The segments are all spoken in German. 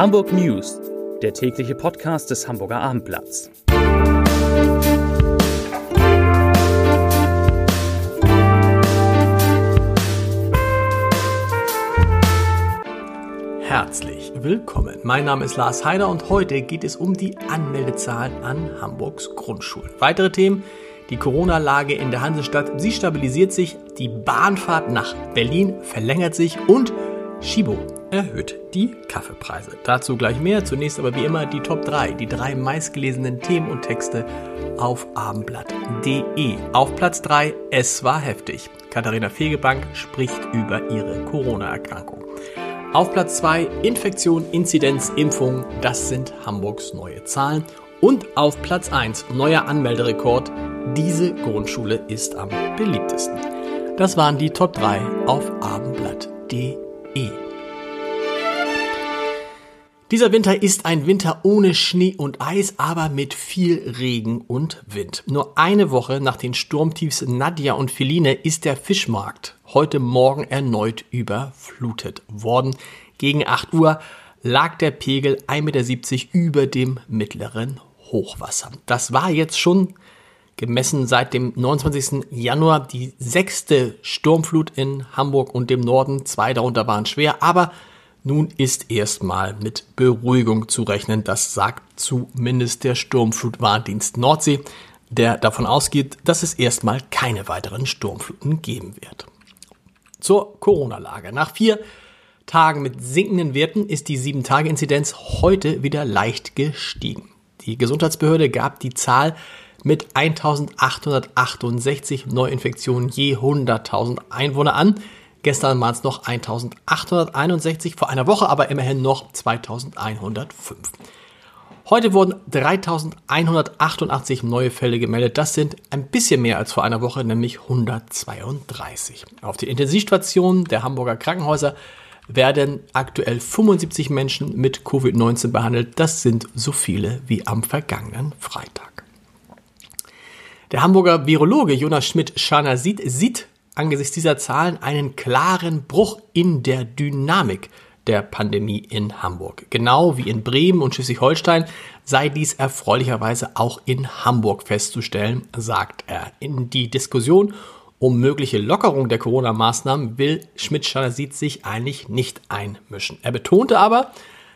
Hamburg News, der tägliche Podcast des Hamburger Abendblatts. Herzlich willkommen. Mein Name ist Lars Heider und heute geht es um die Anmeldezahlen an Hamburgs Grundschulen. Weitere Themen die Corona-Lage in der Hansestadt, sie stabilisiert sich, die Bahnfahrt nach Berlin verlängert sich und Shibo erhöht die Kaffeepreise. Dazu gleich mehr. Zunächst aber wie immer die Top 3, die drei meistgelesenen Themen und Texte auf abendblatt.de. Auf Platz 3, es war heftig. Katharina Fegebank spricht über ihre Corona-Erkrankung. Auf Platz 2, Infektion, Inzidenz, Impfung, das sind Hamburgs neue Zahlen. Und auf Platz 1, neuer Anmelderekord, diese Grundschule ist am beliebtesten. Das waren die Top 3 auf abendblatt.de. Dieser Winter ist ein Winter ohne Schnee und Eis, aber mit viel Regen und Wind. Nur eine Woche nach den Sturmtiefs Nadja und Feline ist der Fischmarkt heute Morgen erneut überflutet worden. Gegen 8 Uhr lag der Pegel 1,70 Meter über dem mittleren Hochwasser. Das war jetzt schon gemessen seit dem 29. Januar die sechste Sturmflut in Hamburg und dem Norden. Zwei darunter waren schwer, aber nun ist erstmal mit Beruhigung zu rechnen. Das sagt zumindest der Sturmflutwarndienst Nordsee, der davon ausgeht, dass es erstmal keine weiteren Sturmfluten geben wird. Zur Corona-Lage. Nach vier Tagen mit sinkenden Werten ist die 7-Tage-Inzidenz heute wieder leicht gestiegen. Die Gesundheitsbehörde gab die Zahl mit 1868 Neuinfektionen je 100.000 Einwohner an. Gestern waren es noch 1861, vor einer Woche aber immerhin noch 2105. Heute wurden 3188 neue Fälle gemeldet. Das sind ein bisschen mehr als vor einer Woche, nämlich 132. Auf den Intensivstationen der Hamburger Krankenhäuser werden aktuell 75 Menschen mit Covid-19 behandelt. Das sind so viele wie am vergangenen Freitag. Der Hamburger Virologe Jonas Schmidt-Scharner sieht, sieht angesichts dieser Zahlen einen klaren Bruch in der Dynamik der Pandemie in Hamburg. Genau wie in Bremen und Schleswig-Holstein sei dies erfreulicherweise auch in Hamburg festzustellen, sagt er. In die Diskussion um mögliche Lockerung der Corona-Maßnahmen will Schmidt-Schanasit sich eigentlich nicht einmischen. Er betonte aber,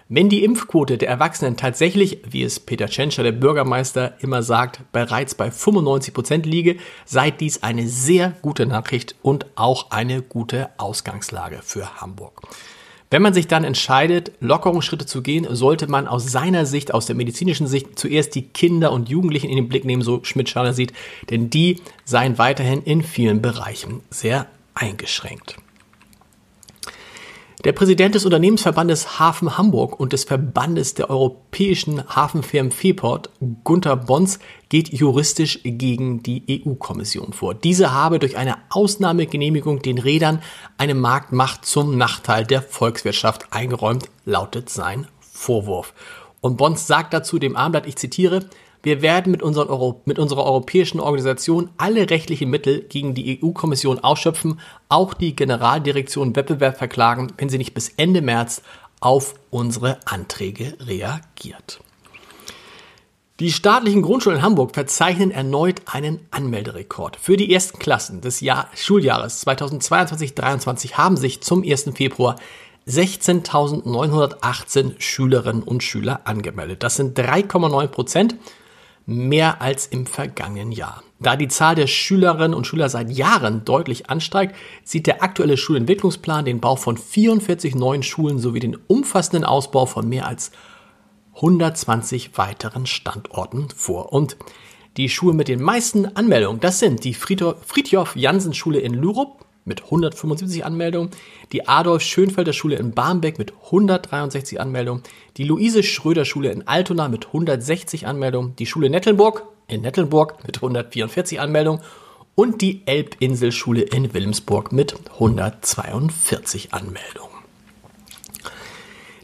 wenn die Impfquote der Erwachsenen tatsächlich, wie es Peter Tschentscher, der Bürgermeister, immer sagt, bereits bei 95 Prozent liege, sei dies eine sehr gute Nachricht und auch eine gute Ausgangslage für Hamburg. Wenn man sich dann entscheidet, Lockerungsschritte zu gehen, sollte man aus seiner Sicht, aus der medizinischen Sicht, zuerst die Kinder und Jugendlichen in den Blick nehmen, so Schmidt-Schaller sieht, denn die seien weiterhin in vielen Bereichen sehr eingeschränkt. Der Präsident des Unternehmensverbandes Hafen Hamburg und des Verbandes der europäischen Hafenfirmen Freeport, Gunther Bons, geht juristisch gegen die EU-Kommission vor. Diese habe durch eine Ausnahmegenehmigung den Rädern eine Marktmacht zum Nachteil der Volkswirtschaft eingeräumt, lautet sein Vorwurf. Und Bons sagt dazu dem Armblatt, ich zitiere, wir werden mit, unseren mit unserer europäischen Organisation alle rechtlichen Mittel gegen die EU-Kommission ausschöpfen, auch die Generaldirektion Wettbewerb verklagen, wenn sie nicht bis Ende März auf unsere Anträge reagiert. Die staatlichen Grundschulen in Hamburg verzeichnen erneut einen Anmelderekord. Für die ersten Klassen des Jahr Schuljahres 2022-23 haben sich zum 1. Februar 16.918 Schülerinnen und Schüler angemeldet. Das sind 3,9 Prozent mehr als im vergangenen Jahr. Da die Zahl der Schülerinnen und Schüler seit Jahren deutlich ansteigt, sieht der aktuelle Schulentwicklungsplan den Bau von 44 neuen Schulen sowie den umfassenden Ausbau von mehr als 120 weiteren Standorten vor. Und die Schulen mit den meisten Anmeldungen, das sind die Friedhof-Jansen-Schule in Lurup mit 175 Anmeldungen, die Adolf-Schönfelder Schule in Barmbek mit 163 Anmeldungen, die Luise-Schröder-Schule in Altona mit 160 Anmeldungen, die Schule Nettelburg in Nettelburg mit 144 Anmeldungen und die Elbinselschule in Wilhelmsburg mit 142 Anmeldungen.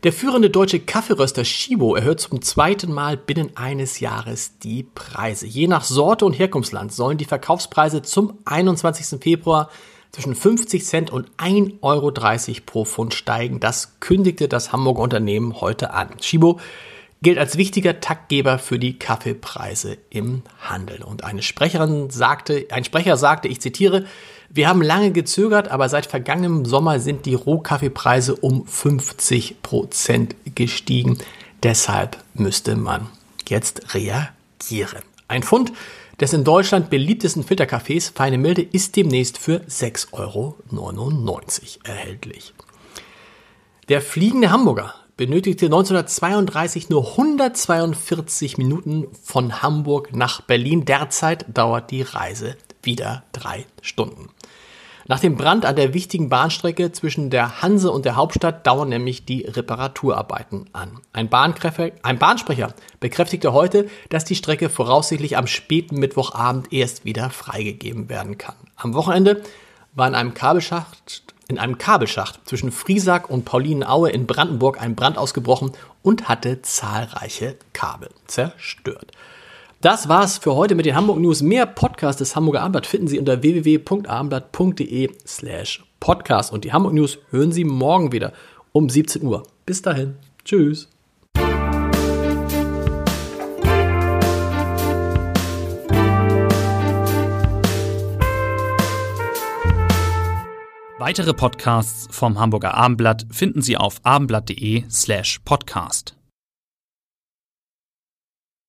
Der führende deutsche Kaffeeröster Shibo erhöht zum zweiten Mal binnen eines Jahres die Preise. Je nach Sorte und Herkunftsland sollen die Verkaufspreise zum 21. Februar zwischen 50 Cent und 1,30 Euro pro Pfund steigen. Das kündigte das Hamburger Unternehmen heute an. Chibo gilt als wichtiger Taktgeber für die Kaffeepreise im Handel. Und eine Sprecherin sagte, ein Sprecher sagte, ich zitiere, wir haben lange gezögert, aber seit vergangenem Sommer sind die Rohkaffeepreise um 50 Prozent gestiegen. Deshalb müsste man jetzt reagieren. Ein Pfund des in Deutschland beliebtesten Filterkaffees Feine Milde ist demnächst für 6,99 Euro erhältlich. Der fliegende Hamburger benötigte 1932 nur 142 Minuten von Hamburg nach Berlin. Derzeit dauert die Reise wieder drei Stunden. Nach dem Brand an der wichtigen Bahnstrecke zwischen der Hanse und der Hauptstadt dauern nämlich die Reparaturarbeiten an. Ein, ein Bahnsprecher bekräftigte heute, dass die Strecke voraussichtlich am späten Mittwochabend erst wieder freigegeben werden kann. Am Wochenende war in einem Kabelschacht in einem Kabelschacht zwischen Friesack und Paulinenaue in Brandenburg ein Brand ausgebrochen und hatte zahlreiche Kabel zerstört. Das war's für heute mit den Hamburg News. Mehr Podcasts des Hamburger Abendblatt finden Sie unter www.abendblatt.de slash podcast. Und die Hamburg News hören Sie morgen wieder um 17 Uhr. Bis dahin. Tschüss. Weitere Podcasts vom Hamburger Abendblatt finden Sie auf abendblatt.de slash podcast.